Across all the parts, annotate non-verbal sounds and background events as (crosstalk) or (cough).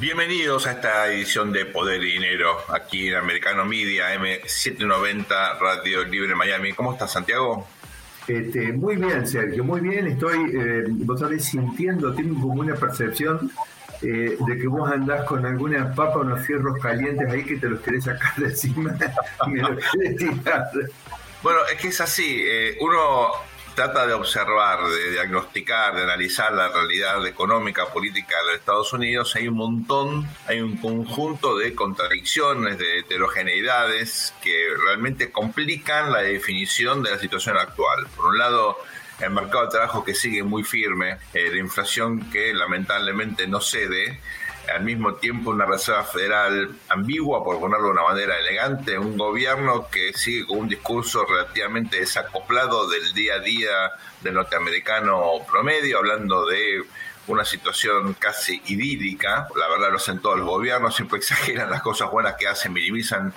Bienvenidos a esta edición de Poder y Dinero, aquí en Americano Media M790 Radio Libre Miami. ¿Cómo estás, Santiago? Este, muy bien, Sergio, muy bien. Estoy, eh, vos sabés, sintiendo, tengo como una percepción eh, de que vos andás con alguna papa, unos fierros calientes ahí que te los querés sacar de encima (laughs) me los querés tirar. Bueno, es que es así. Eh, uno trata de observar, de diagnosticar, de analizar la realidad económica, política de los Estados Unidos, hay un montón, hay un conjunto de contradicciones, de heterogeneidades que realmente complican la definición de la situación actual. Por un lado, el mercado de trabajo que sigue muy firme, eh, la inflación que lamentablemente no cede, al mismo tiempo una Reserva Federal ambigua, por ponerlo de una manera elegante, un gobierno que sigue con un discurso relativamente desacoplado del día a día del norteamericano promedio, hablando de una situación casi idílica, la verdad lo hacen todos los gobiernos, siempre (laughs) exageran las cosas buenas que hacen, minimizan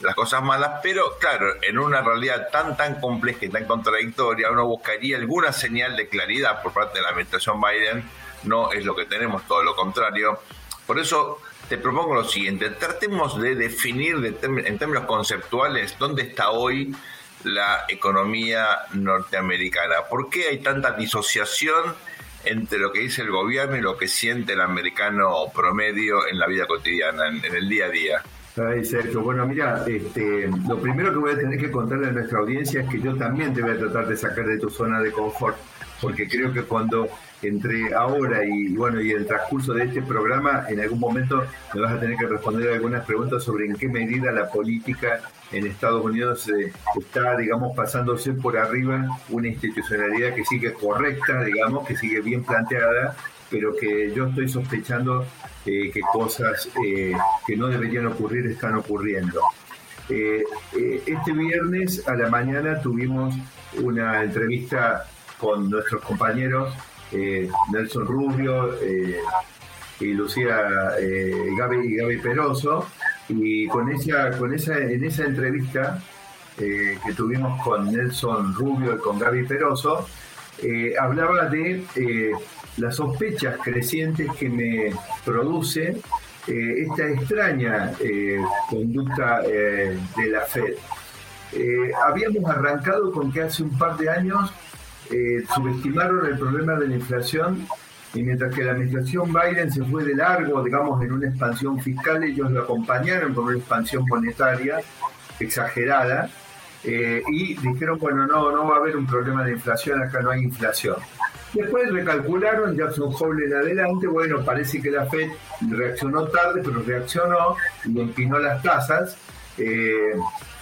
las cosas malas, pero claro, en una realidad tan tan compleja y tan contradictoria, uno buscaría alguna señal de claridad por parte de la administración Biden, no es lo que tenemos, todo lo contrario. Por eso te propongo lo siguiente, tratemos de definir en términos conceptuales dónde está hoy la economía norteamericana. ¿Por qué hay tanta disociación entre lo que dice el gobierno y lo que siente el americano promedio en la vida cotidiana, en, el día a día? Ay, Sergio, bueno, mira, este, lo primero que voy a tener que contarle a nuestra audiencia es que yo también te voy a tratar de sacar de tu zona de confort, porque creo que cuando entre ahora y bueno y el transcurso de este programa, en algún momento me vas a tener que responder algunas preguntas sobre en qué medida la política en Estados Unidos eh, está, digamos, pasándose por arriba una institucionalidad que sigue correcta, digamos, que sigue bien planteada, pero que yo estoy sospechando eh, que cosas eh, que no deberían ocurrir están ocurriendo. este viernes a la mañana tuvimos una entrevista con nuestros compañeros eh, Nelson Rubio eh, y Lucía eh, Gaby, Gaby Peroso. Y con esa, con esa, en esa entrevista que tuvimos con Nelson Rubio y con Gaby Peroso, hablaba de las sospechas crecientes que me produce esta extraña conducta de la Fed. habíamos arrancado con que hace un par de años eh, subestimaron el problema de la inflación y mientras que la administración Biden se fue de largo, digamos, en una expansión fiscal, ellos lo acompañaron con una expansión monetaria exagerada eh, y dijeron, bueno, no, no va a haber un problema de inflación, acá no hay inflación. Después recalcularon, Jackson Hole en adelante, bueno, parece que la Fed reaccionó tarde, pero reaccionó y empinó las tasas eh,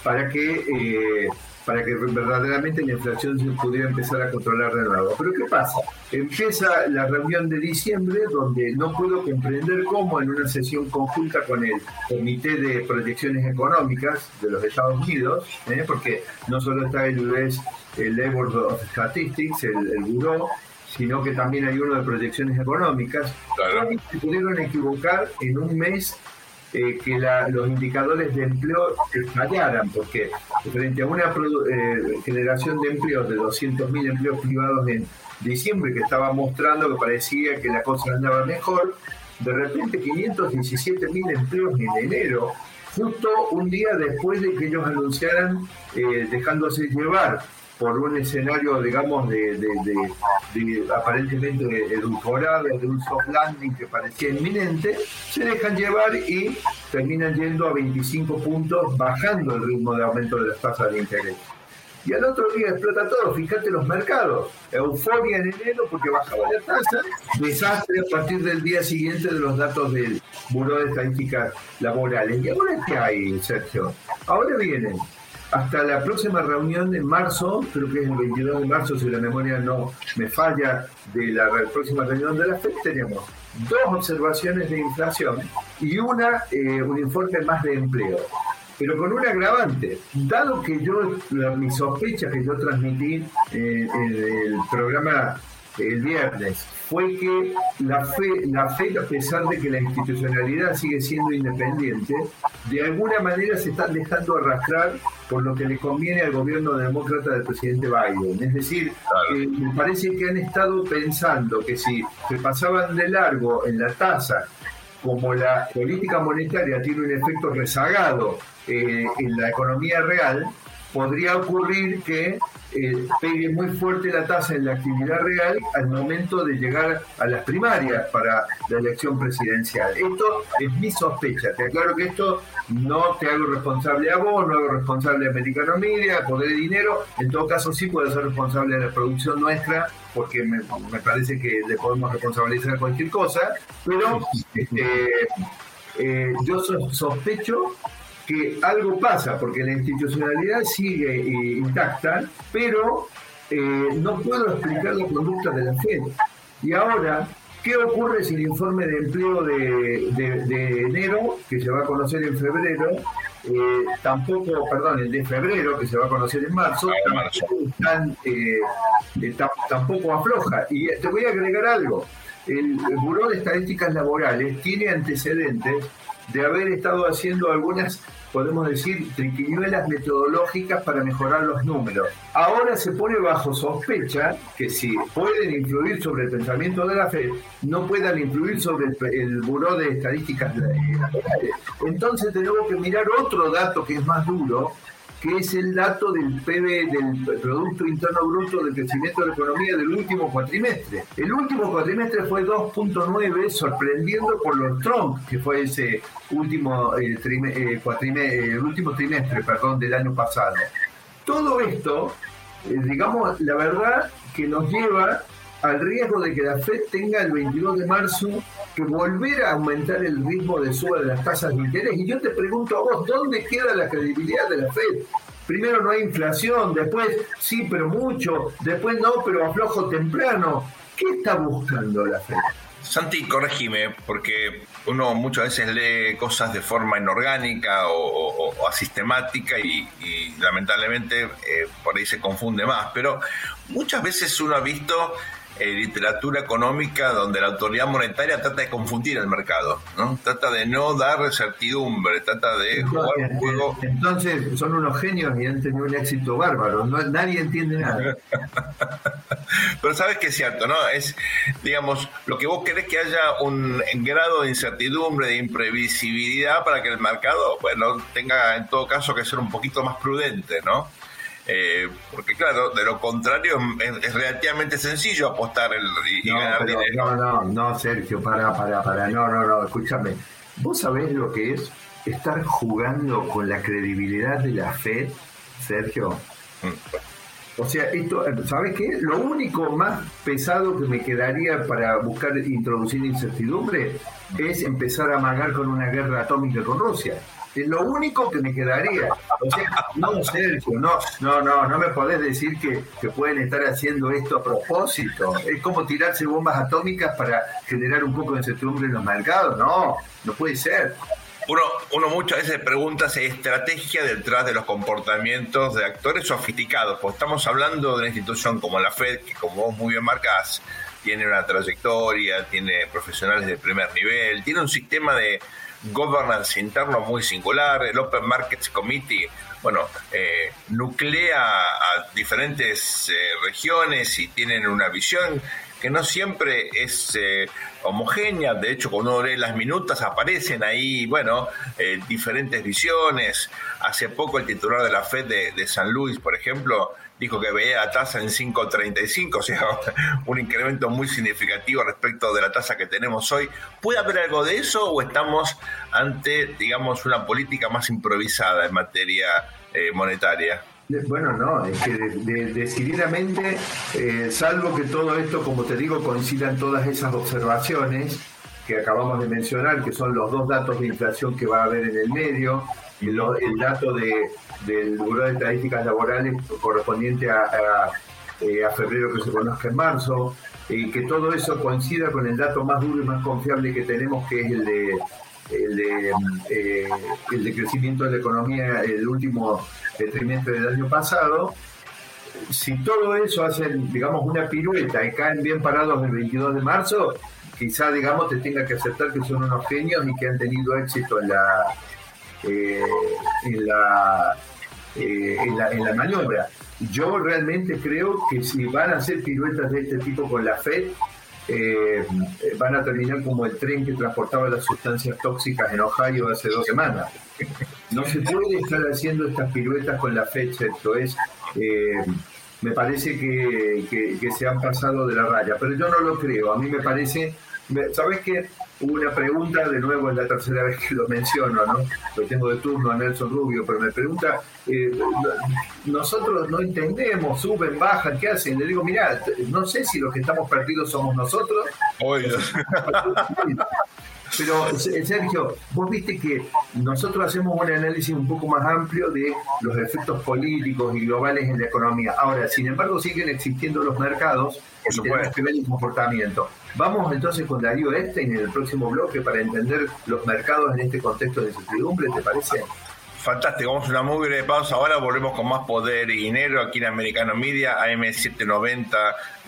para que para que verdaderamente la inflación se pudiera empezar a controlar de nuevo. Pero ¿qué pasa? Empieza la reunión de diciembre donde no puedo comprender cómo en una sesión conjunta con el Comité de Proyecciones Económicas de los Estados Unidos, ¿eh? porque no solo está el US, el Labor of Statistics, el, el Bureau, sino que también hay uno de proyecciones económicas, se pudieron equivocar en un mes eh, que los indicadores de empleo fallaran, porque frente a una eh, generación de empleos de 200.000 empleos privados en diciembre que estaba mostrando que parecía que la cosa andaba mejor, de repente 517.000 empleos en enero, justo un día después de que ellos anunciaran eh, dejándose llevar por un escenario, digamos, de, aparentemente edulcorado, de un soft landing que parecía inminente, se dejan llevar y terminan yendo a 25 puntos, bajando el ritmo de aumento de las tasas de interés. Y al otro día explota todo, fíjate los mercados, euforia en enero porque bajaba la tasa, desastre a partir del día siguiente de los datos del Buró de Estadísticas Laborales. ¿Y ahora qué hay, Sergio? Ahora vienen hasta la próxima reunión de marzo, creo que es el 22 de marzo, si la memoria no me falla, de la próxima reunión de la FED, tenemos dos observaciones de inflación y una, eh, un informe más de empleo. Pero con un agravante, dado que yo, mi sospecha que yo transmití eh, en el programa el viernes fue que la fe, la fe, a pesar de que la institucionalidad sigue siendo independiente, de alguna manera se están dejando arrastrar por lo que le conviene al gobierno demócrata del presidente Biden. Es decir, me parece que han estado pensando que si se pasaban de largo en la tasa como la política monetaria tiene un efecto rezagado eh, en la economía real, podría ocurrir que eh, pegue muy fuerte la tasa en la actividad real al momento de llegar a las primarias para la elección presidencial. Esto es mi sospecha. Te aclaro que esto no te hago responsable a vos, no hago responsable a Americano Media, a Poder de Dinero. En todo caso, sí puedo ser responsable de la producción nuestra, porque me, parece que le podemos responsabilizar a cualquier cosa. Pero (laughs) este, eh, yo sospecho que algo pasa, porque la institucionalidad sigue eh, intacta, pero eh, no puedo explicar la conducta de la Fed. Y ahora, ¿qué ocurre si el informe de empleo de, enero, que se va a conocer en febrero, eh, tampoco, perdón, el de febrero, que se va a conocer en marzo, tampoco afloja? Y te voy a agregar algo. El Buró de Estadísticas Laborales tiene antecedentes de haber estado haciendo algunas, podemos decir, triquiñuelas metodológicas para mejorar los números. Ahora se pone bajo sospecha que si pueden influir sobre el pensamiento de la FED, no puedan influir sobre el, Buró de Estadísticas Laborales. Entonces tenemos que mirar otro dato que es más duro, que es el dato del PB, del Producto Interno Bruto de Crecimiento de la Economía del último cuatrimestre. El último cuatrimestre fue 2.9, sorprendiendo por los Trump, que fue ese último, eh, eh, eh, el último trimestre perdón, del año pasado. Todo esto, digamos, la verdad que nos lleva al riesgo de que la FED tenga el 22 de marzo que volver a aumentar el ritmo de suba de las tasas de interés. Y yo te pregunto a vos, ¿dónde queda la credibilidad de la Fed? Primero no hay inflación, después sí, pero mucho, después no, pero aflojo temprano. ¿Qué está buscando la Fed? Santi, corregime, porque uno muchas veces lee cosas de forma inorgánica o, asistemática y, lamentablemente eh, por ahí se confunde más, pero muchas veces uno ha visto eh, literatura económica donde la autoridad monetaria trata de confundir el mercado, ¿no? Trata de no dar certidumbre, trata de jugar un juego. Entonces son unos genios y han tenido un éxito bárbaro, nadie entiende nada. (laughs) Pero sabes que es cierto, ¿no? Es, digamos, lo que vos querés que haya un grado de incertidumbre, de imprevisibilidad para que el mercado, bueno, tenga en todo caso que ser un poquito más prudente, ¿no? Eh, porque claro, de lo contrario es, relativamente sencillo apostar el, y no, ganar dinero. No, no, no, Sergio, para, para, para, no, no, no, escúchame. ¿Vos sabés lo que es estar jugando con la credibilidad de la Fed, Sergio? Mm. O sea, esto, ¿sabes qué? Lo único más pesado que me quedaría para buscar introducir incertidumbre es empezar a amagar con una guerra atómica con Rusia. Es lo único que me quedaría. O sea, no, Sergio, no, no, no, no me podés decir que, que pueden estar haciendo esto a propósito. Es como tirarse bombas atómicas para generar un poco de incertidumbre en los mercados. No, no puede ser. Uno, uno muchas veces pregunta si hay estrategia detrás de los comportamientos de actores sofisticados, porque estamos hablando de una institución como la Fed, que como vos muy bien marcás, tiene una trayectoria, tiene profesionales de primer nivel, tiene un sistema de, governance interno muy singular. El Open Markets Committee, bueno, eh, nuclea a diferentes eh, regiones y tienen una visión que no siempre es eh, homogénea. De hecho, cuando uno lee las minutas aparecen ahí, bueno, diferentes visiones. Hace poco el titular de la Fed de, de San Luis, por ejemplo, dijo que veía la tasa en 5.35, (laughs) o sea, un incremento muy significativo respecto de la tasa que tenemos hoy. ¿Puede haber algo de eso o estamos ante, digamos, una política más improvisada en materia eh, monetaria? Bueno, no, es que decididamente, eh, salvo que todo esto, como te digo, coincidan todas esas observaciones que acabamos de mencionar, que son los dos datos de inflación que va a haber en el medio, el, el dato de, del Buró de Estadísticas Laborales correspondiente a, eh, a, febrero que se conozca en marzo, y que todo eso coincida con el dato más duro y más confiable que tenemos, que es el de, el eh, el de crecimiento de la economía el último trimestre del año pasado. Si todo eso hacen, digamos, una pirueta y caen bien parados el 22 de marzo, quizá, digamos, te tenga que aceptar que son unos genios y que han tenido éxito en la, eh, en, la, eh, en, la, en la maniobra. Yo realmente creo que si van a hacer piruetas de este tipo con la FED, eh, van a terminar como el tren que transportaba las sustancias tóxicas en Ohio hace dos semanas. (laughs) No se puede estar haciendo estas piruetas con la fecha, esto es, eh, me parece que, que, se han pasado de la raya, pero yo no lo creo, a mí me parece, ¿sabes qué? Hubo una pregunta, de nuevo es la tercera vez que lo menciono, ¿no? Lo tengo de turno a Nelson Rubio, pero me pregunta, eh, nosotros no entendemos, suben, bajan, ¿qué hacen? Le digo, mira, no sé si los que estamos perdidos somos nosotros. (laughs) Pero Sergio, vos viste que nosotros hacemos un análisis un poco más amplio de los efectos políticos y globales en la economía. Ahora, sin embargo, siguen existiendo los mercados y tenemos que ver el comportamiento. Vamos entonces con Darío Epstein en el próximo bloque para entender los mercados en este contexto de incertidumbre, ¿te parece? Fantástico, vamos a una muy breve pausa. Ahora volvemos con más poder y dinero aquí en Americano Media, AM790,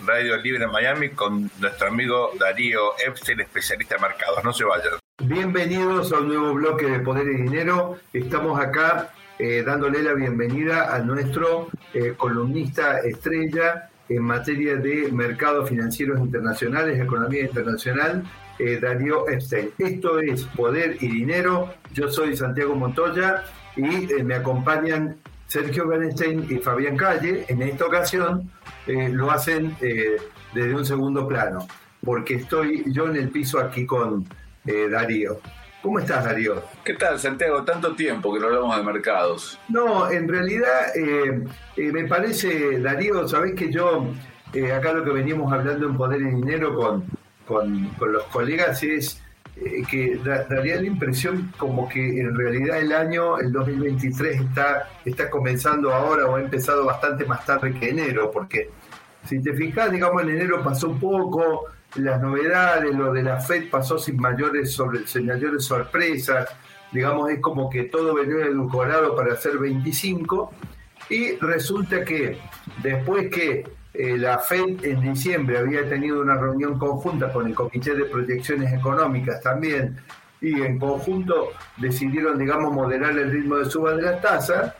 Radio Libre en Miami, con nuestro amigo Darío Epstein, especialista en mercados. No se vayan. Bienvenidos a un nuevo bloque de Poder y Dinero. Estamos acá eh, dándole la bienvenida a nuestro eh, columnista estrella en materia de mercados financieros internacionales, economía internacional, eh, Darío Epstein. Esto es Poder y Dinero. Yo soy Santiago Montoya y eh, me acompañan Sergio Bernstein y Fabián Calle. En esta ocasión eh, lo hacen desde un segundo plano, porque estoy yo en el piso aquí con Darío. ¿Cómo estás, Darío? ¿Qué tal, Santiago? Tanto tiempo que no hablamos de mercados. No, en realidad me parece, Darío, sabés que yo, acá lo que veníamos hablando en Poder y Dinero con, con, los colegas es eh, que daría la impresión como que en realidad el año, el 2023, está, está comenzando ahora o ha empezado bastante más tarde que enero, porque si te fijas, digamos, en enero pasó poco, las novedades, lo de la FED pasó sin mayores, sobre, sin mayores sorpresas, digamos, es como que todo venía edulcorado para hacer 25, y resulta que después que eh, la FED en diciembre había tenido una reunión conjunta con el Comité de Proyecciones Económicas también y en conjunto decidieron, digamos, moderar el ritmo de suba de las tasas.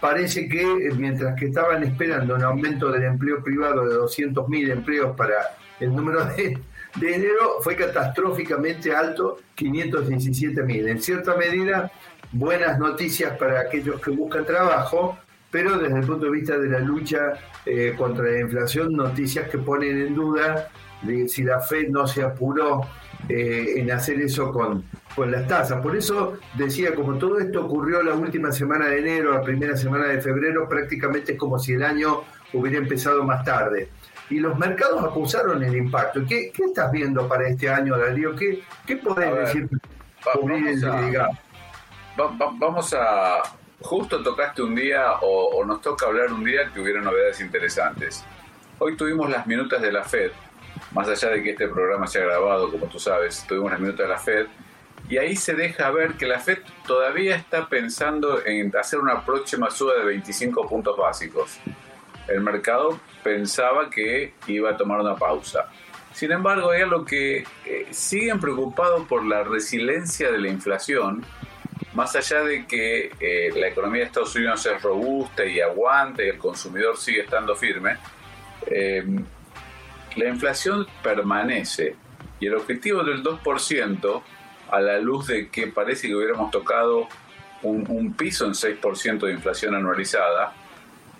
Parece que eh, mientras que estaban esperando un aumento del empleo privado de 200.000 empleos para el número de, de enero, fue catastróficamente alto, 517.000. En cierta medida, buenas noticias para aquellos que buscan trabajo, pero desde el punto de vista de la lucha eh, contra la inflación, noticias que ponen en duda de si la Fed no se apuró eh, en hacer eso con, con las tasas. Por eso decía, como todo esto ocurrió la última semana de enero, la primera semana de febrero, prácticamente es como si el año hubiera empezado más tarde. Y los mercados acusaron el impacto. ¿Qué, qué estás viendo para este año, Darío? ¿Qué, qué podés decir? vamos a justo tocaste un día o, nos toca hablar un día que hubiera novedades interesantes. Hoy tuvimos las minutas de la Fed, más allá de que este programa se ha grabado, como tú sabes, tuvimos las minutas de la Fed, y ahí se deja ver que la Fed todavía está pensando en hacer una próxima suba de 25 puntos básicos. El mercado pensaba que iba a tomar una pausa. Sin embargo, hay algo que eh, siguen preocupados por la resiliencia de la inflación más allá de que eh, la economía de Estados Unidos es robusta y aguante y el consumidor sigue estando firme, eh, la inflación permanece y el objetivo del 2%, a la luz de que parece que hubiéramos tocado un, un piso en 6% de inflación anualizada,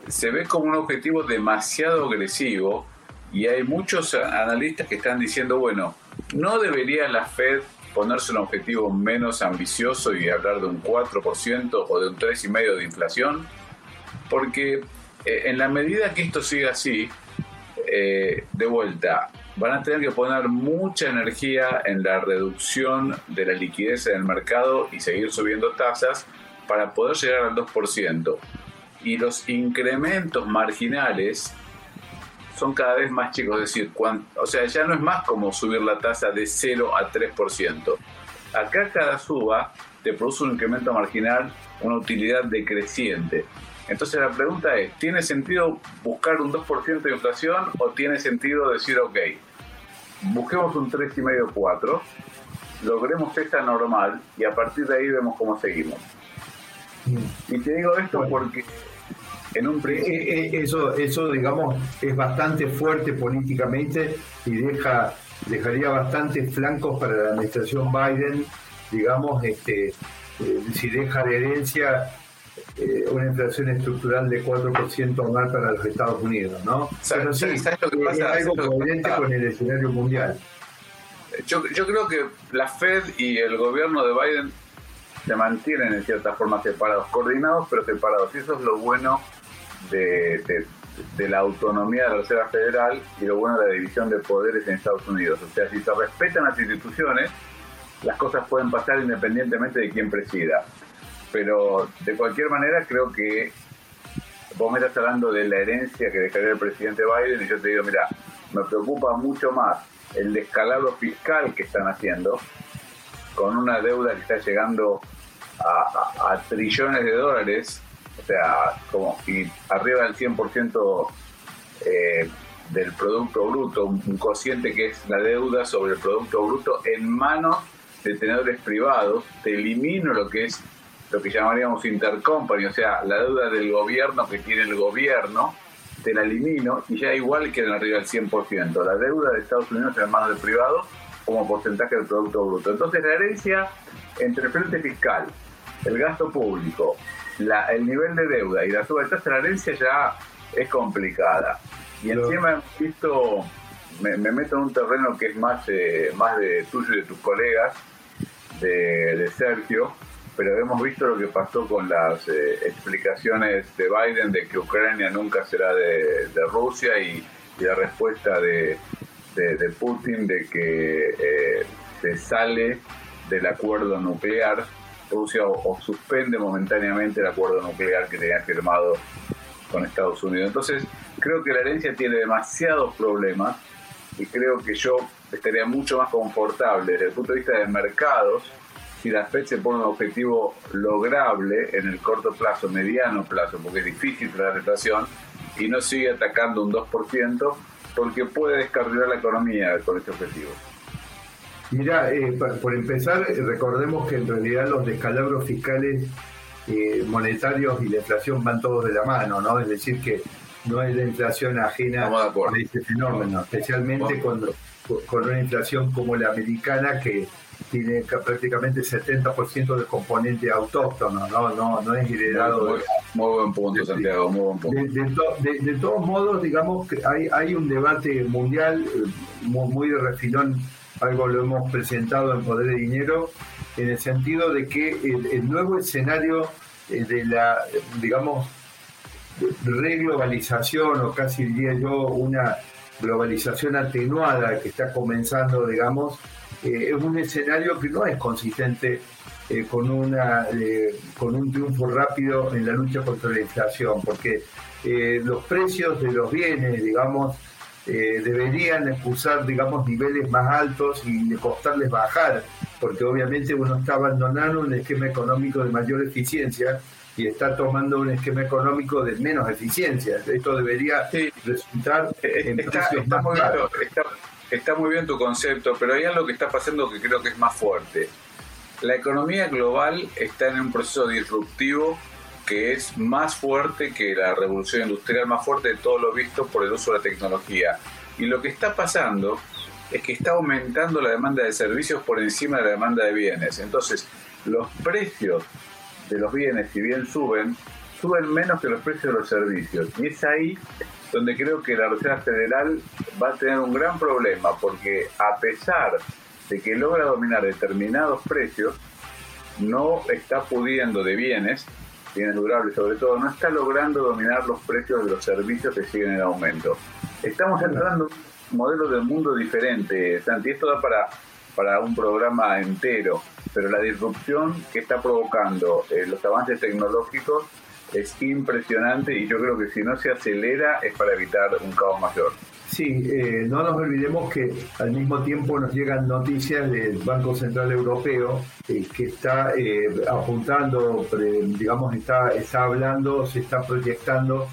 se ve como un objetivo demasiado agresivo y hay muchos analistas que están diciendo, bueno, no debería la Fed ponerse un objetivo menos ambicioso y hablar de un 4% o de un 3,5% de inflación, porque eh, en la medida que esto siga así, eh, de vuelta, van a tener que poner mucha energía en la reducción de la liquidez en el mercado y seguir subiendo tasas para poder llegar al 2%. Y los incrementos marginales son cada vez más chicos. Es decir, o sea, ya no es más como subir la tasa de 0 a 3%. Acá cada suba te produce un incremento marginal, una utilidad decreciente. Entonces la pregunta es, ¿tiene sentido buscar un 2% de inflación o tiene sentido decir, ok, busquemos un 3,5-4, logremos esta normal y a partir de ahí vemos cómo seguimos? Y te digo esto porque en un eh, eh, eso, eso, digamos, es bastante fuerte políticamente y deja dejaría bastantes flancos para la administración Biden, digamos, este, eh, si deja de herencia eh, una inflación estructural de 4% anual para los Estados Unidos, ¿no? Pero sí, es algo coherente con el escenario mundial. Yo, yo creo que la Fed y el gobierno de Biden se mantienen en cierta forma separados, coordinados pero separados. Y eso es lo bueno de, la autonomía de la Reserva Federal y lo bueno de la división de poderes en Estados Unidos. O sea, si se respetan las instituciones, las cosas pueden pasar independientemente de quién presida. Pero de cualquier manera creo que vos me estás hablando de la herencia que dejaría el presidente Biden y yo te digo, mira, me preocupa mucho más el descalabro fiscal que están haciendo con una deuda que está llegando a, trillones de dólares, o sea, como y arriba del 100% eh, del Producto Bruto, un cociente que es la deuda sobre el Producto Bruto en manos de tenedores privados, te elimino lo que es lo que llamaríamos intercompany, o sea, la deuda del gobierno que tiene el gobierno, te la elimino y ya igual quedan arriba del 100%. La deuda de Estados Unidos en manos del privado como porcentaje del Producto Bruto. Entonces la herencia entre el frente fiscal, el gasto público, el nivel de deuda y la suba de tasa, la herencia ya es complicada. Y encima hemos visto, me, meto en un terreno que es más, eh, más de tuyo y de tus colegas, de, Sergio, pero hemos visto lo que pasó con las eh, explicaciones de Biden de que Ucrania nunca será de, Rusia y, la respuesta de, de, Putin de que eh, se sale del acuerdo nuclear, Rusia o, suspende momentáneamente el acuerdo nuclear que tenía firmado con Estados Unidos. Entonces, creo que la herencia tiene demasiados problemas y creo que yo estaría mucho más confortable desde el punto de vista de mercados si la FED se pone un objetivo lograble en el corto plazo, mediano plazo, porque es difícil la inflación, y no sigue atacando un 2%, porque puede descarrilar la economía con este objetivo. Mira, eh, por empezar, recordemos que en realidad los descalabros fiscales eh, monetarios y la inflación van todos de la mano, ¿no? Es decir, que no es la inflación ajena a este fenómeno, especialmente cuando, con una inflación como la americana que tiene prácticamente 70% de componente autóctono, no, no, no es heredado. Muy, buen punto, Santiago, muy buen punto. De, todos modos, digamos que hay, hay un debate mundial eh, muy, de refilón, algo lo hemos presentado en Poder de Dinero, en el sentido de que el, nuevo escenario eh, de la, digamos, reglobalización, o casi diría yo, una globalización atenuada que está comenzando, digamos, eh, es un escenario que no es consistente eh, con, una, con un triunfo rápido en la lucha contra la inflación, porque los precios de los bienes, digamos, deberían expulsar, digamos, niveles más altos y de costarles bajar, porque obviamente uno está abandonando un esquema económico de mayor eficiencia y está tomando un esquema económico de menos eficiencia. Esto debería resultar en precios más altos está muy bien tu concepto, pero hay algo que está pasando que creo que es más fuerte. La economía global está en un proceso disruptivo que es más fuerte que la revolución industrial, más fuerte de todo lo visto por el uso de la tecnología. Y lo que está pasando es que está aumentando la demanda de servicios por encima de la demanda de bienes. Entonces, los precios de los bienes, si bien suben, suben menos que los precios de los servicios. Y es ahí donde creo que la Reserva Federal va a tener un gran problema, porque a pesar de que logra dominar determinados precios, no está pudiendo de bienes, bienes durables sobre todo, no está logrando dominar los precios de los servicios que siguen en aumento. Estamos entrando en un modelo del mundo diferente, Santi, esto da para, para un programa entero, pero la disrupción que está provocando eh, los avances tecnológicos es impresionante y yo creo que si no se acelera es para evitar un caos mayor. Sí, eh, no nos olvidemos que al mismo tiempo nos llegan noticias del Banco Central Europeo eh, que está eh, apuntando, digamos, está, está hablando, se está proyectando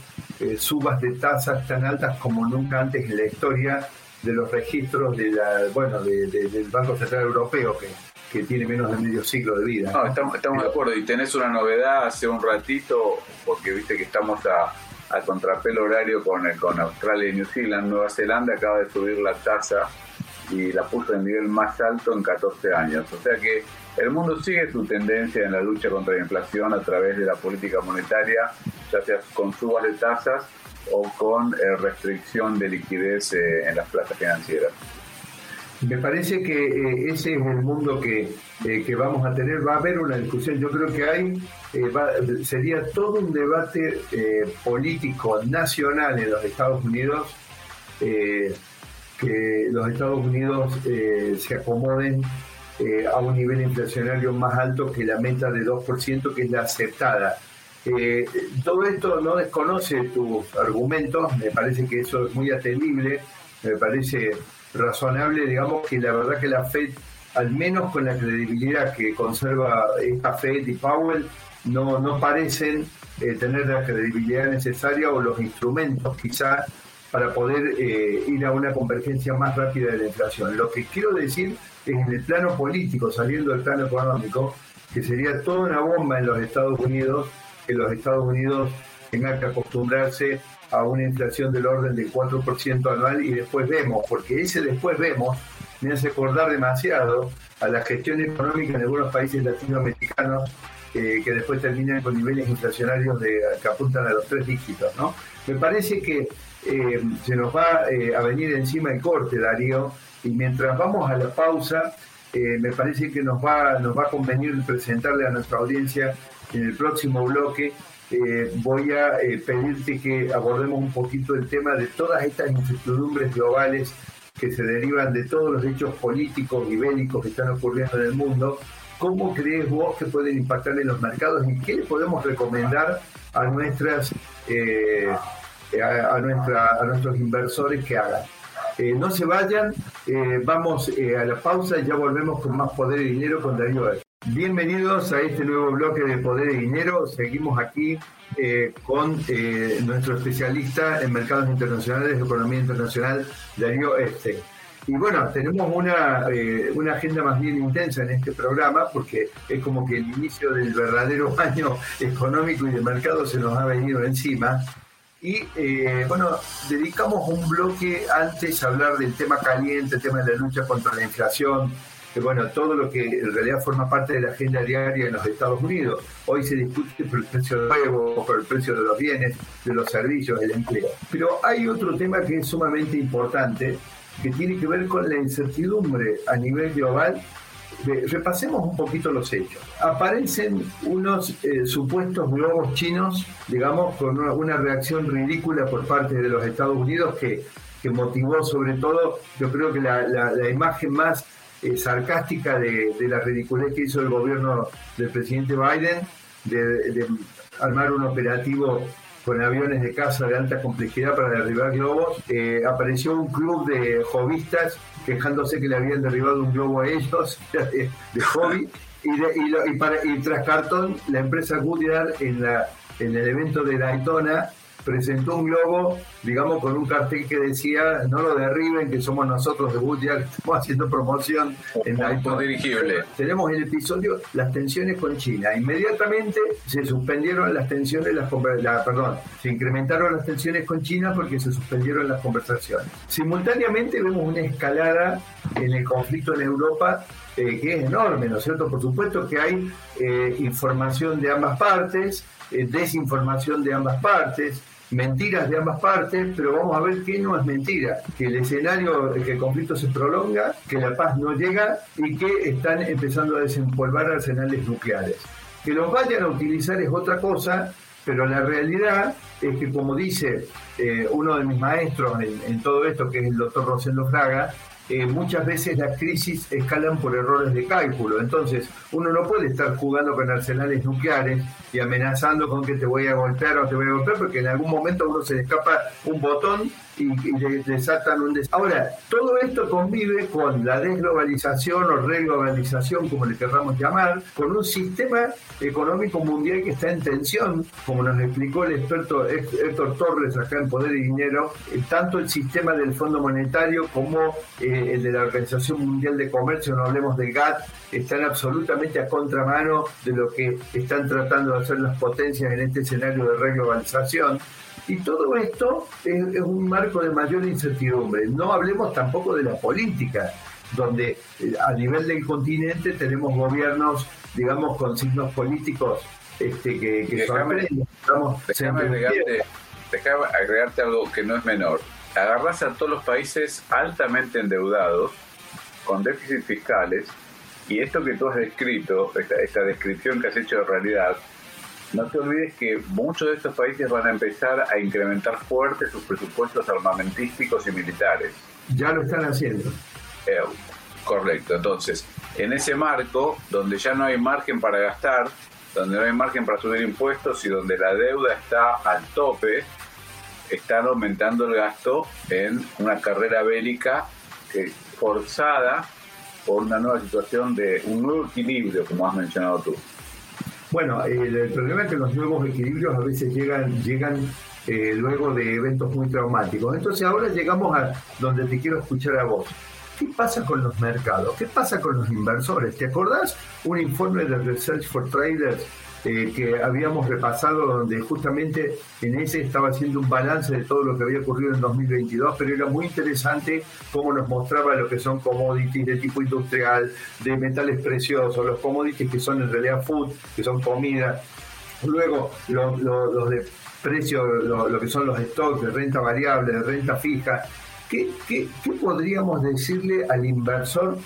subas de tasas tan altas como nunca antes en la historia de los registros de la, bueno, del Banco Central Europeo, que que tiene menos de medio siglo de vida. No, estamos, estamos de acuerdo. Y tenés una novedad hace un ratito, porque viste que estamos a, a contrapelo horario con, con Australia y New Zealand. Nueva Zelanda acaba de subir la tasa y la puso en nivel más alto en 14 años. O sea que el mundo sigue su tendencia en la lucha contra la inflación a través de la política monetaria, ya sea con subas de tasas o con eh, restricción de liquidez eh, en las plazas financieras. Me parece que eh, ese es el mundo que, que, vamos a tener. Va a haber una discusión. Yo creo que hay, sería todo un debate político nacional en los Estados Unidos que los Estados Unidos se acomoden a un nivel inflacionario más alto que la meta de 2%, que es la aceptada. Eh, todo esto no desconoce tus argumentos, me parece que eso es muy atendible, me parece razonable, digamos que la verdad que la Fed, al menos con la credibilidad que conserva esta Fed y Powell, no, no parecen eh, tener la credibilidad necesaria o los instrumentos quizás para poder eh, ir a una convergencia más rápida de la inflación. Lo que quiero decir es en el plano político, saliendo del plano económico, que sería toda una bomba en los Estados Unidos que los Estados Unidos tengan que acostumbrarse a una inflación del orden del 4% anual y después vemos, porque ese después vemos me hace acordar demasiado a la gestión económica en algunos países latinoamericanos eh, que después terminan con niveles inflacionarios que apuntan a los tres dígitos. ¿no? Me parece que eh, se nos va eh, a venir encima el corte, Darío, y mientras vamos a la pausa, me parece que nos va, nos va a convenir presentarle a nuestra audiencia en el próximo bloque eh, voy a eh, pedirte que abordemos un poquito el tema de todas estas incertidumbres globales que se derivan de todos los hechos políticos y bélicos que están ocurriendo en el mundo. ¿Cómo crees vos que pueden impactar en los mercados y qué le podemos recomendar a nuestras eh, a, nuestra, a nuestros inversores que hagan? no se vayan, vamos a la pausa y ya volvemos con más poder y dinero con Darío Bienvenidos a este nuevo bloque de Poder y Dinero. Seguimos aquí eh, con eh, nuestro especialista en mercados internacionales, economía internacional, Darío Este. Y bueno, tenemos una, eh, una agenda más bien intensa en este programa porque es como que el inicio del verdadero (laughs) año económico y de mercado se nos ha venido encima. Y bueno, dedicamos un bloque antes a hablar del tema caliente, el tema de la lucha contra la inflación, bueno, todo lo que en realidad forma parte de la agenda diaria en los Estados Unidos. Hoy se discute por el precio de nuevo, por el precio de los bienes, de los servicios, del empleo. Pero hay otro tema que es sumamente importante, que tiene que ver con la incertidumbre a nivel global. Repasemos un poquito los hechos. Aparecen unos eh, supuestos globos chinos, digamos, con una, reacción ridícula por parte de los Estados Unidos que, que motivó sobre todo, yo creo que la, la imagen más eh, sarcástica de, la ridiculez que hizo el gobierno del presidente Biden de, armar un operativo con aviones de caza de alta complejidad para derribar globos. Eh, apareció un club de jovistas quejándose que le habían derribado un globo a ellos (laughs) de, hobby. Y, para, y tras cartón, la empresa Goodyear en, la, en el evento de Daytona presentó un globo, digamos, con un cartel que decía, no lo derriben, que somos nosotros de Goodyear, que (laughs) estamos haciendo promoción en la dirigible. Tenemos el episodio Las tensiones con China. Inmediatamente se suspendieron las tensiones, las, la, perdón, se incrementaron las tensiones con China porque se suspendieron las conversaciones. Simultáneamente vemos una escalada en el conflicto en Europa eh, que es enorme, ¿no es cierto? Por supuesto que hay eh, información de ambas partes, eh, desinformación de ambas partes, mentiras de ambas partes, pero vamos a ver qué no es mentira, que el escenario, que el conflicto se prolonga, que la paz no llega y que están empezando a desempolvar arsenales nucleares. Que los vayan a utilizar es otra cosa, pero la realidad es que, como dice eh, uno de mis maestros en, todo esto, que es el doctor Rosendo Fraga, eh, muchas veces las crisis escalan por errores de cálculo. Entonces, uno no puede estar jugando con arsenales nucleares y amenazando con que te voy a golpear o te voy a golpear, porque en algún momento uno se le escapa un botón y, le desatan un des Ahora, todo esto convive con la desglobalización o reglobalización, como le querramos llamar, con un sistema económico mundial que está en tensión, como nos explicó el experto Héctor Torres acá en Poder y Dinero, eh, tanto el sistema del Fondo Monetario como eh, el de la Organización Mundial de Comercio, no hablemos del GATT, están absolutamente a contramano de lo que están tratando de hacer las potencias en este escenario de reglobalización. Y todo esto es, un marco de mayor incertidumbre. No hablemos tampoco de la política, donde eh, a nivel del continente tenemos gobiernos, digamos, con signos políticos este, que, que déjame, déjame agregarte, déjame agregarte algo que no es menor. Agarras a todos los países altamente endeudados, con déficits fiscales, y esto que tú has descrito, esta, descripción que has hecho de realidad, no te olvides que muchos de estos países van a empezar a incrementar fuerte sus presupuestos armamentísticos y militares. Ya lo están haciendo. Eh, correcto. Entonces, en ese marco, donde ya no hay margen para gastar, donde no hay margen para subir impuestos y donde la deuda está al tope, están aumentando el gasto en una carrera bélica forzada por una nueva situación de un nuevo equilibrio, como has mencionado tú. Bueno, el, problema es que los nuevos equilibrios a veces llegan, llegan eh, luego de eventos muy traumáticos. Entonces ahora llegamos a donde te quiero escuchar a vos. ¿Qué pasa con los mercados? ¿Qué pasa con los inversores? ¿Te acordás un informe de Research for Traders eh, que habíamos repasado donde justamente en ese estaba haciendo un balance de todo lo que había ocurrido en 2022, pero era muy interesante cómo nos mostraba lo que son commodities de tipo industrial, de metales preciosos, los commodities que son en realidad food, que son comida, luego los de precio, lo, que son los stocks de renta variable, de renta fija. ¿Qué, qué, qué podríamos decirle al inversor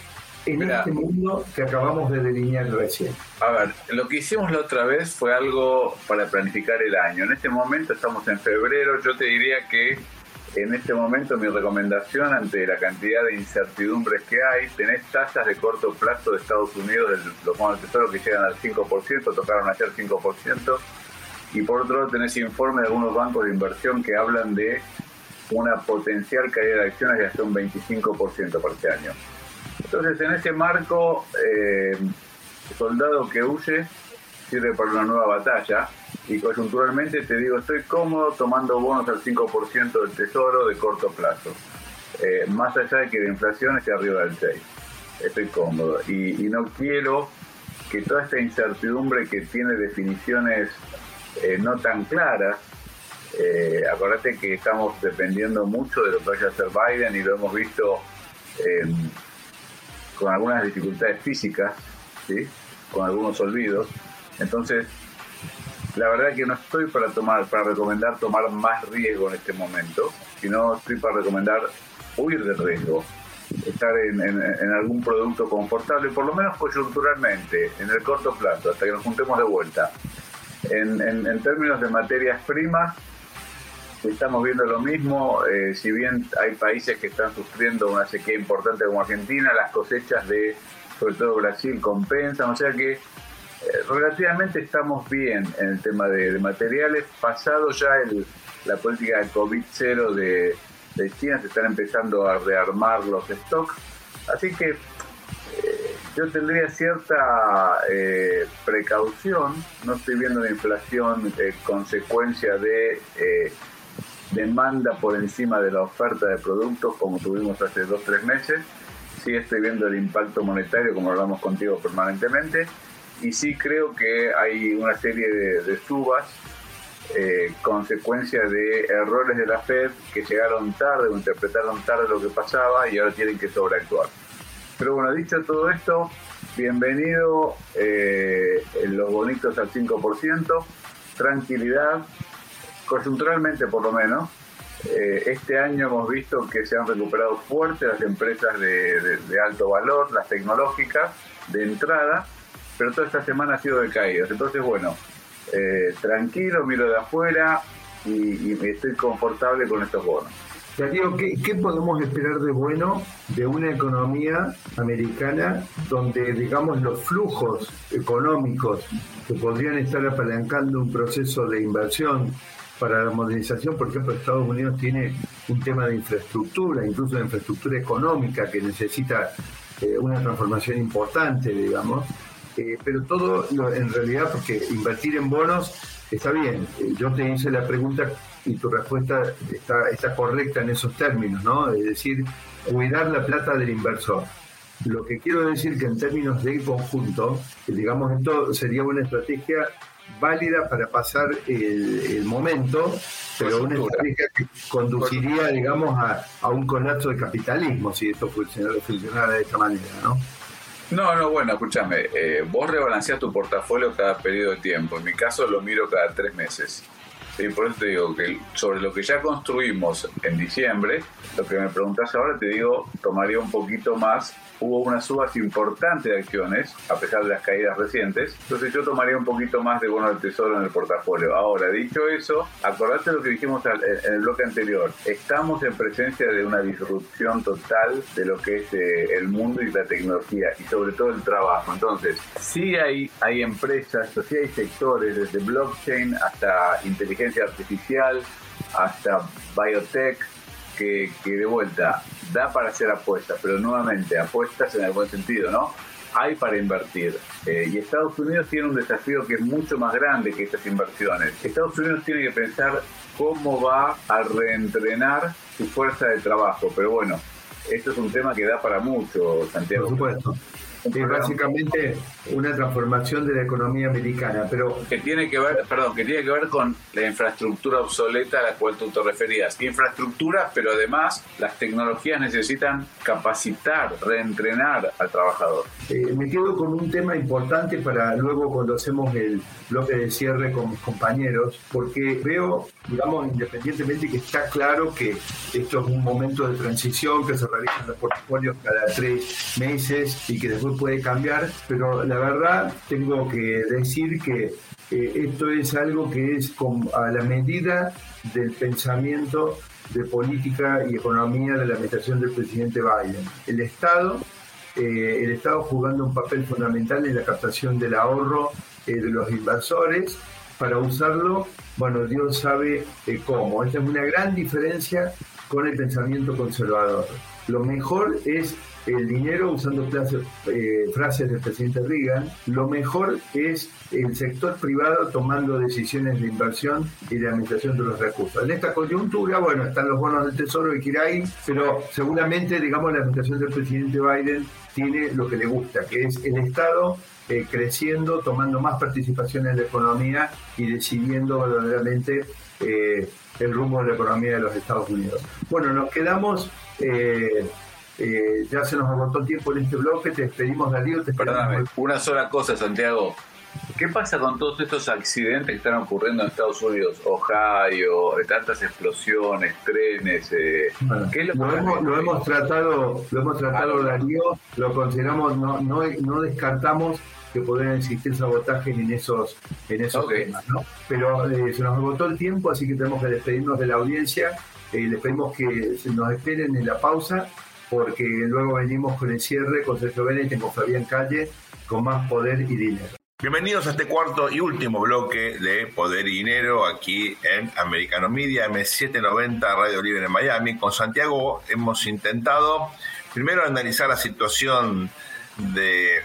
en este mundo que acabamos de delinear recién? A ver, lo que hicimos la otra vez fue algo para planificar el año. En este momento estamos en febrero, yo te diría que en este momento mi recomendación ante la cantidad de incertidumbres que hay, tenés tasas de corto plazo de Estados Unidos, de los fondos de tesoro que llegan al 5%, tocaron ayer 5%, y por otro lado tenés informe de algunos bancos de inversión que hablan de una potencial caída de acciones de hasta un 25% para este año. Entonces, en ese marco, eh, soldado que huye sirve para una nueva batalla. Y coyunturalmente te digo, estoy cómodo tomando bonos al 5% del tesoro de corto plazo, eh, más allá de que la inflación esté arriba del 6%. Estoy cómodo. Y, no quiero que toda esta incertidumbre que tiene definiciones eh, no tan claras, eh, acordate que estamos dependiendo mucho de lo que vaya a hacer Biden y lo hemos visto con algunas dificultades físicas, ¿sí? con algunos olvidos. Entonces, la verdad que no estoy para tomar, para recomendar tomar más riesgo en este momento, sino estoy para recomendar huir del riesgo, estar en, algún producto confortable, por lo menos coyunturalmente, en el corto plazo, hasta que nos juntemos de vuelta. En, en términos de materias primas, estamos viendo lo mismo, eh, si bien hay países que están sufriendo una sequía importante como Argentina, las cosechas de, sobre todo Brasil, compensan, o sea que eh, relativamente estamos bien en el tema de, materiales, pasado ya la política de COVID-0 de, China, se están empezando a rearmar los stocks, así que eh, yo tendría cierta precaución, no estoy viendo la inflación consecuencia de demanda por encima de la oferta de productos como tuvimos hace dos tres meses. Sí estoy viendo el impacto monetario como hablamos contigo permanentemente y sí creo que hay una serie de, subas eh, consecuencia de errores de la Fed que llegaron tarde o interpretaron tarde lo que pasaba y ahora tienen que sobreactuar. Pero bueno, dicho todo esto, bienvenido eh, los bonitos al 5%, tranquilidad, coyunturalmente por lo menos, eh, este año hemos visto que se han recuperado fuerte las empresas de, alto valor, las tecnológicas, de entrada, pero toda esta semana ha sido de caídas. Entonces, bueno, eh, tranquilo, miro de afuera y, estoy confortable con estos bonos. Darío, ¿qué, ¿qué, podemos esperar de bueno de una economía americana donde, digamos, los flujos económicos que podrían estar apalancando un proceso de inversión para la modernización, por ejemplo, Estados Unidos tiene un tema de infraestructura, incluso de infraestructura económica que necesita eh, una transformación importante, digamos, eh, pero todo en realidad, porque invertir en bonos está bien. Eh, yo te hice la pregunta y tu respuesta está, está correcta en esos términos, ¿no? Es decir, cuidar la plata del inversor. Lo que quiero decir que en términos de conjunto, digamos, esto sería una estrategia válida para pasar el, momento, pero una estrategia que conduciría, digamos, a, un colapso de capitalismo si esto funcionara, de esta manera, ¿no? No, no, bueno, escúchame, eh, vos rebalanceás tu portafolio cada periodo de tiempo, en mi caso lo miro cada tres meses. Y por eso te digo que sobre lo que ya construimos en diciembre, lo que me preguntas ahora, te digo, tomaría un poquito más hubo una subas importante de acciones, a pesar de las caídas recientes. Entonces yo tomaría un poquito más de bono del tesoro en el portafolio. Ahora, dicho eso, acordate lo que dijimos en el bloque anterior. Estamos en presencia de una disrupción total de lo que es eh, el mundo y la tecnología y sobre todo el trabajo. Entonces, sí hay, hay empresas, sí hay sectores, desde blockchain hasta inteligencia artificial, hasta biotech, que, de vuelta da para hacer apuestas, pero nuevamente apuestas en el buen sentido, ¿no? Hay para invertir. Eh, y Estados Unidos tiene un desafío que es mucho más grande que estas inversiones. Estados Unidos tiene que pensar cómo va a reentrenar su fuerza de trabajo. Pero bueno, esto es un tema que da para mucho, Santiago. Por es básicamente una transformación de la economía americana, pero que tiene que ver, perdón, que tiene que ver con la infraestructura obsoleta a la cual tú te referías. Infraestructura, pero además las tecnologías necesitan capacitar, reentrenar al trabajador. Eh, me quedo con un tema importante para luego cuando hacemos el bloque de cierre con mis compañeros, porque veo, digamos, independientemente que está claro que esto es un momento de transición, que se realizan los portafolios cada tres meses y que después puede cambiar, pero la verdad tengo que decir que eh, esto es algo que es a la medida del pensamiento de política y economía de la administración del presidente Biden. El Estado, eh, el Estado jugando un papel fundamental en la captación del ahorro eh, de los inversores para usarlo, bueno, Dios sabe cómo. Esta es una gran diferencia con el pensamiento conservador. Lo mejor es el dinero usando eh, frases del presidente Reagan, lo mejor es el sector privado tomando decisiones de inversión y de administración de los recursos. En esta coyuntura, bueno, están los bonos del Tesoro de Kirai, pero seguramente, digamos, la administración del presidente Biden tiene lo que le gusta, que es el Estado eh, creciendo, tomando más participación en la economía y decidiendo verdaderamente eh, el rumbo de la economía de los Estados Unidos. Bueno, nos quedamos ya se nos agotó el tiempo en este bloque, te despedimos Darío. Te Perdóname, una sola cosa, Santiago. ¿Qué pasa con todos estos accidentes que están ocurriendo en Estados Unidos? Ohio, tantas explosiones, trenes. Eh, ¿qué es lo, hemos, lo, hemos, tratado, lo hemos tratado Darío, lo consideramos, no, no, no descartamos que podrían existir sabotajes en esos, en esos temas, ¿no? Pero eh, se nos agotó el tiempo, así que tenemos que despedirnos de la audiencia. Eh, les pedimos que nos esperen en la pausa porque luego venimos con el cierre con Sergio Bennett con Fabián Calle con más poder y dinero. Bienvenidos a este cuarto y último bloque de Poder y Dinero aquí en Americano Media M790 Radio Libre en Miami. Con Santiago hemos intentado primero analizar la situación de, eh,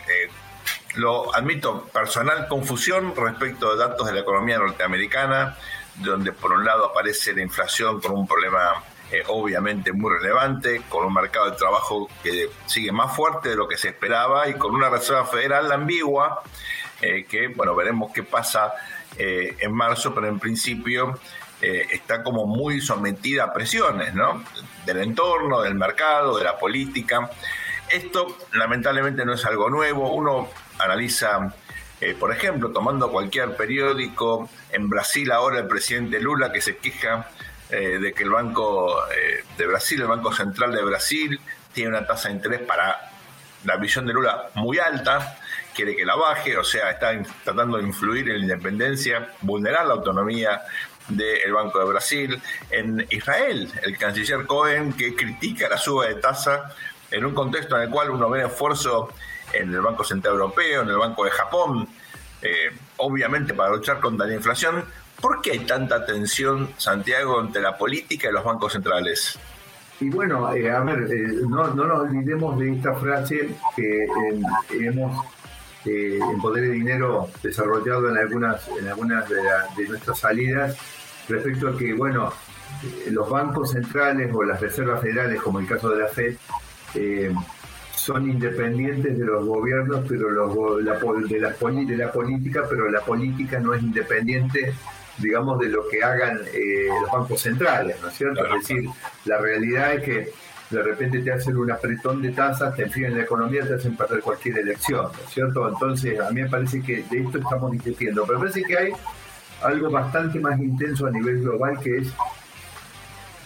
lo admito, personal confusión respecto de datos de la economía norteamericana, donde por un lado aparece la inflación con un problema eh, obviamente muy relevante, con un mercado de trabajo que sigue más fuerte de lo que se esperaba y con una Reserva Federal ambigua, eh, que, bueno, veremos qué pasa eh, en marzo, pero en principio está como muy sometida a presiones, ¿no? Del entorno, del mercado, de la política. Esto lamentablemente no es algo nuevo. Uno analiza por ejemplo, tomando cualquier periódico, en Brasil ahora el presidente Lula que se queja eh, de que el Banco eh, de Brasil, el Banco Central de Brasil, tiene una tasa de interés para la visión de Lula muy alta, quiere que la baje, o sea, está tratando de influir en la independencia, vulnerar la autonomía del Banco de Brasil. En Israel, el canciller Cohen, que critica la suba de tasa en un contexto en el cual uno ve esfuerzo en el Banco Central Europeo, en el Banco de Japón, eh, obviamente para luchar contra la inflación, ¿Por qué hay tanta tensión, Santiago, entre la política y los bancos centrales? Y bueno, eh, a ver, eh, no, no, nos olvidemos de esta frase que hemos eh, en Poder de Dinero desarrollado en algunas, en algunas de, de, nuestras salidas respecto a que, bueno, los bancos centrales o las reservas federales, como el caso de la FED, son independientes de los gobiernos, pero los, la, de, la, de la política, pero la política no es independiente, digamos, de lo que hagan eh, los bancos centrales, ¿no es cierto? Es decir, la realidad es que de repente te hacen un apretón de tasas, te enfrían la economía, te hacen perder cualquier elección, ¿no es cierto? Entonces, a mí me parece que de esto estamos discutiendo, pero me parece que hay algo bastante más intenso a nivel global que es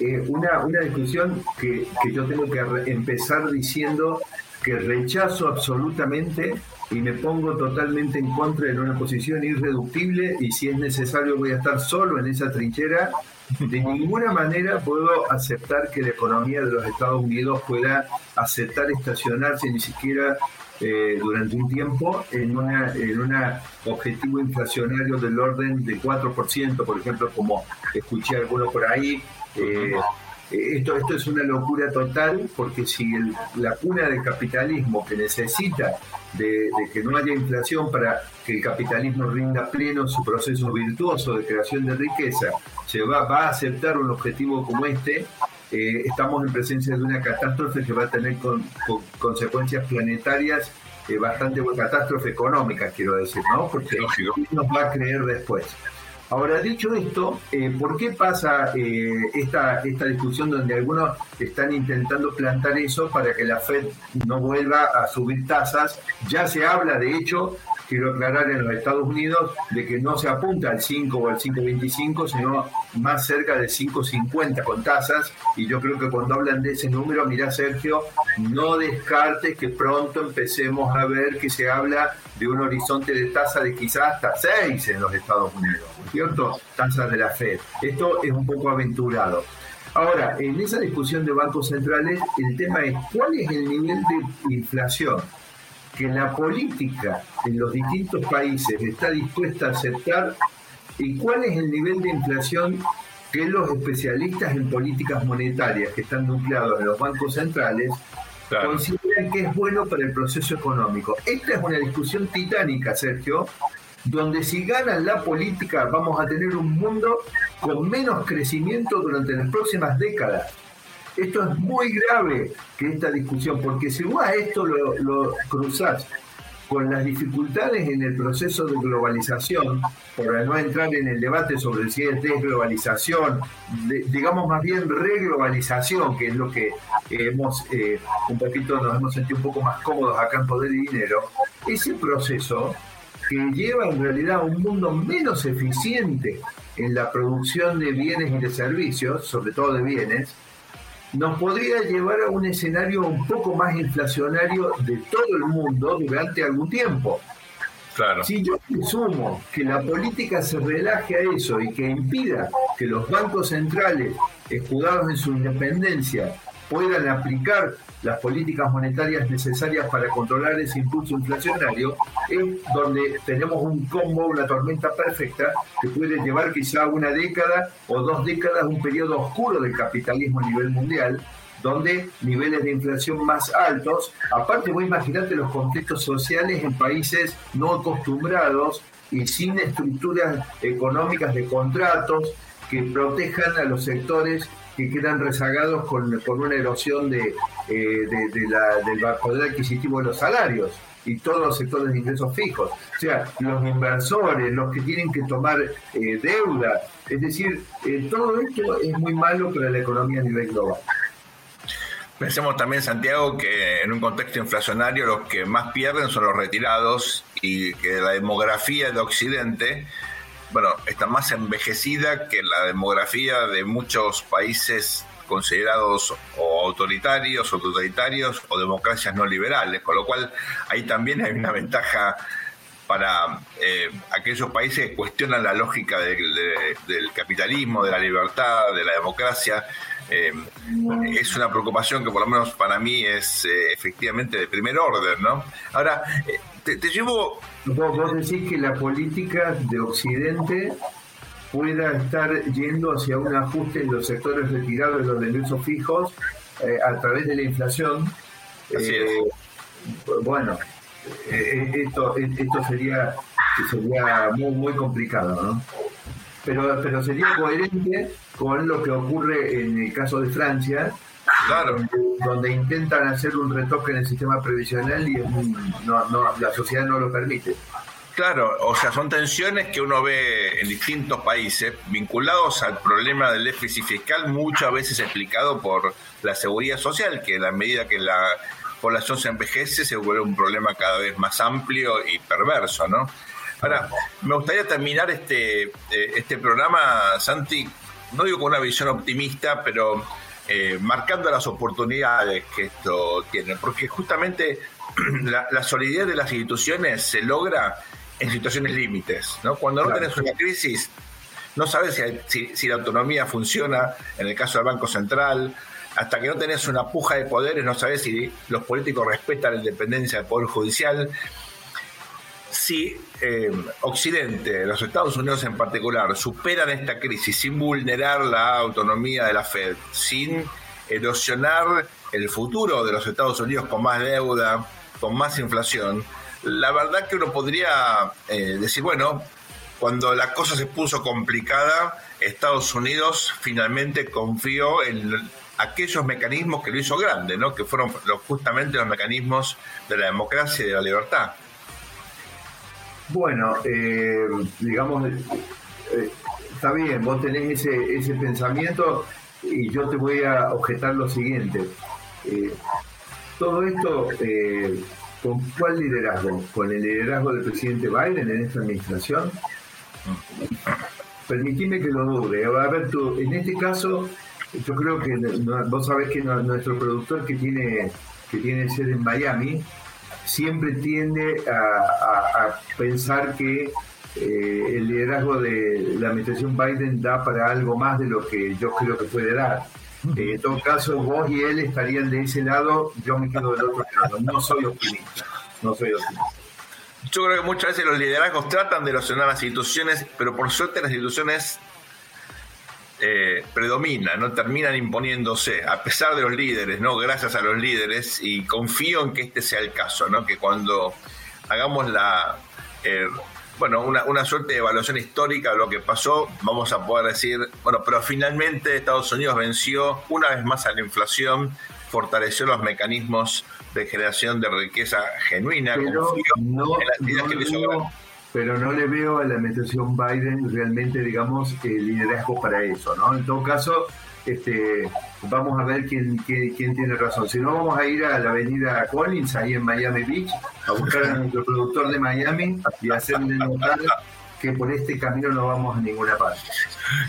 eh, una, una discusión que, que yo tengo que empezar diciendo que rechazo absolutamente y me pongo totalmente en contra en una posición irreductible y si es necesario voy a estar solo en esa trinchera de ninguna manera puedo aceptar que la economía de los Estados Unidos pueda aceptar estacionarse ni siquiera eh, durante un tiempo en una en un objetivo inflacionario del orden de 4%, por ejemplo, como escuché alguno por ahí. Eh, esto, esto es una locura total porque si la cuna del capitalismo que necesita de, que no haya inflación para que el capitalismo rinda pleno su proceso virtuoso de creación de riqueza, se va, va a aceptar un objetivo como este, eh, estamos en presencia de una catástrofe que va a tener consecuencias planetarias eh, bastante, catástrofe económica, quiero decir, ¿no? Porque nos va a creer después. Ahora, dicho esto, eh, ¿por qué pasa eh, esta, esta discusión donde algunos están intentando plantar eso para que la Fed no vuelva a subir tasas? Ya se habla, de hecho, quiero aclarar en los Estados Unidos, de que no se apunta al 5 o al 5.25, sino más cerca de 5.50 con tasas. Y yo creo que cuando hablan de ese número, mira Sergio, no descartes que pronto empecemos a ver que se habla de un horizonte de tasa de quizás hasta 6 en los Estados Unidos, ¿no es cierto? Tasas de la Fed. Esto es un poco aventurado. Ahora, en esa discusión de bancos centrales, el tema es cuál es el nivel de inflación que la política en los distintos países está dispuesta a aceptar y cuál es el nivel de inflación que los especialistas en políticas monetarias que están nucleados en los bancos centrales consideran que es bueno para el proceso económico. Esta es una discusión titánica, Sergio, donde si ganan la política vamos a tener un mundo con menos crecimiento durante las próximas décadas. Esto es muy grave que esta discusión, porque si vos a esto lo, lo cruzás con las dificultades en el proceso de globalización, por no entrar en el debate sobre si es desglobalización, digamos más bien reglobalización, que es lo que hemos eh, un poquito nos hemos sentido un poco más cómodos acá en Poder y Dinero, ese proceso que lleva en realidad a un mundo menos eficiente en la producción de bienes y de servicios, sobre todo de bienes, nos podría llevar a un escenario un poco más inflacionario de todo el mundo durante algún tiempo. Claro. Si yo presumo que la política se relaje a eso y que impida que los bancos centrales, escudados en su independencia, puedan aplicar las políticas monetarias necesarias para controlar ese impulso inflacionario, es donde tenemos un combo, una tormenta perfecta que puede llevar quizá una década o dos décadas, un periodo oscuro del capitalismo a nivel mundial, donde niveles de inflación más altos, aparte voy a imaginarte los contextos sociales en países no acostumbrados y sin estructuras económicas de contratos que protejan a los sectores que quedan rezagados con, una erosión de, eh, de, la, del poder adquisitivo de los salarios y todos los sectores de ingresos fijos. O sea, los inversores, los que tienen que tomar eh, deuda. Es decir, eh, todo esto es muy malo para la economía a nivel global. Pensemos también, Santiago, que en un contexto inflacionario los que más pierden son los retirados y que la demografía de Occidente bueno, está más envejecida que la demografía de muchos países considerados o autoritarios o totalitarios o democracias no liberales, con lo cual ahí también hay una ventaja para eh, aquellos países que cuestionan la lógica del capitalismo, de la libertad, de la democracia. Eh, es una preocupación que por lo menos para mí es eh, efectivamente de primer orden, ¿no? Ahora, te, llevo... Vos, decís que la política de Occidente pueda estar yendo hacia un ajuste en los sectores retirados de los ingresos fijos eh, a través de la inflación. Eh, bueno, eh, esto, esto sería, sería muy, muy complicado, ¿no? Pero, pero sería coherente con lo que ocurre en el caso de Francia, Claro. Donde, intentan hacer un retoque en el sistema previsional y la sociedad no lo permite. Claro, o sea, son tensiones que uno ve en distintos países vinculados al problema del déficit fiscal, muchas veces explicado por la seguridad social, que a la medida que la población se envejece se vuelve un problema cada vez más amplio y perverso, ¿no? Ahora, me gustaría terminar este, eh, este programa, Santi, no digo con una visión optimista, pero eh, marcando las oportunidades que esto tiene, porque justamente (clears throat) la, solidez de las instituciones se logra en situaciones límites, ¿no? Cuando no tenés una crisis, no sabes si, si, la autonomía funciona, en el caso del Banco Central, hasta que no tenés una puja de poderes, no sabes si los políticos respetan la independencia del Poder Judicial. Si eh, Occidente, los Estados Unidos en particular, superan esta crisis sin vulnerar la autonomía de la Fed, sin erosionar el futuro de los Estados Unidos con más deuda, con más inflación, la verdad que uno podría eh, decir, bueno, cuando la cosa se puso complicada, Estados Unidos finalmente confió en aquellos mecanismos que lo hizo grande, ¿no? que fueron justamente los mecanismos de la democracia y de la libertad. Bueno, eh, digamos, eh, está bien, vos tenés ese, ese pensamiento y yo te voy a objetar lo siguiente. Eh, todo esto, ¿con cuál liderazgo? ¿Con el liderazgo del presidente Biden en esta administración? Permitime que lo dude. A ver, tú, en este caso, yo creo que vos sabés que nuestro productor que tiene, que tiene sede en Miami, siempre tiende a, pensar que eh, el liderazgo de la administración Biden da para algo más de lo que yo creo que puede dar. Eh, en todo caso, vos y él estarían de ese lado, yo me quedo del otro lado. No soy optimista. No soy optimista. Yo creo que muchas veces los liderazgos tratan de erosionar las instituciones, pero por suerte las instituciones eh, predominan, no terminan imponiéndose, a pesar de los líderes, no gracias a los líderes, y confío en que este sea el caso, ¿no? que cuando hagamos la eh, bueno, una, una, suerte de evaluación histórica de lo que pasó, vamos a poder decir, bueno, pero finalmente Estados Unidos venció una vez más a la inflación, fortaleció los mecanismos de generación de riqueza genuina, pero no, que pero no le veo a la administración Biden realmente, digamos, el liderazgo para eso, ¿no? En todo caso, este, vamos a ver quién, quién, tiene razón. Si no, vamos a ir a la avenida Collins, ahí en Miami Beach, a buscar a nuestro productor de Miami y hacerle notar que por este camino no vamos a ninguna parte.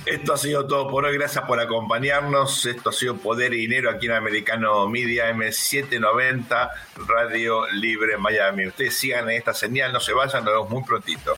Esto ha sido todo por hoy. Gracias por acompañarnos. Esto ha sido Poder y Dinero aquí en Americano Media M790, Radio Libre Miami. Ustedes sigan en esta señal, no se vayan, nos vemos muy prontito.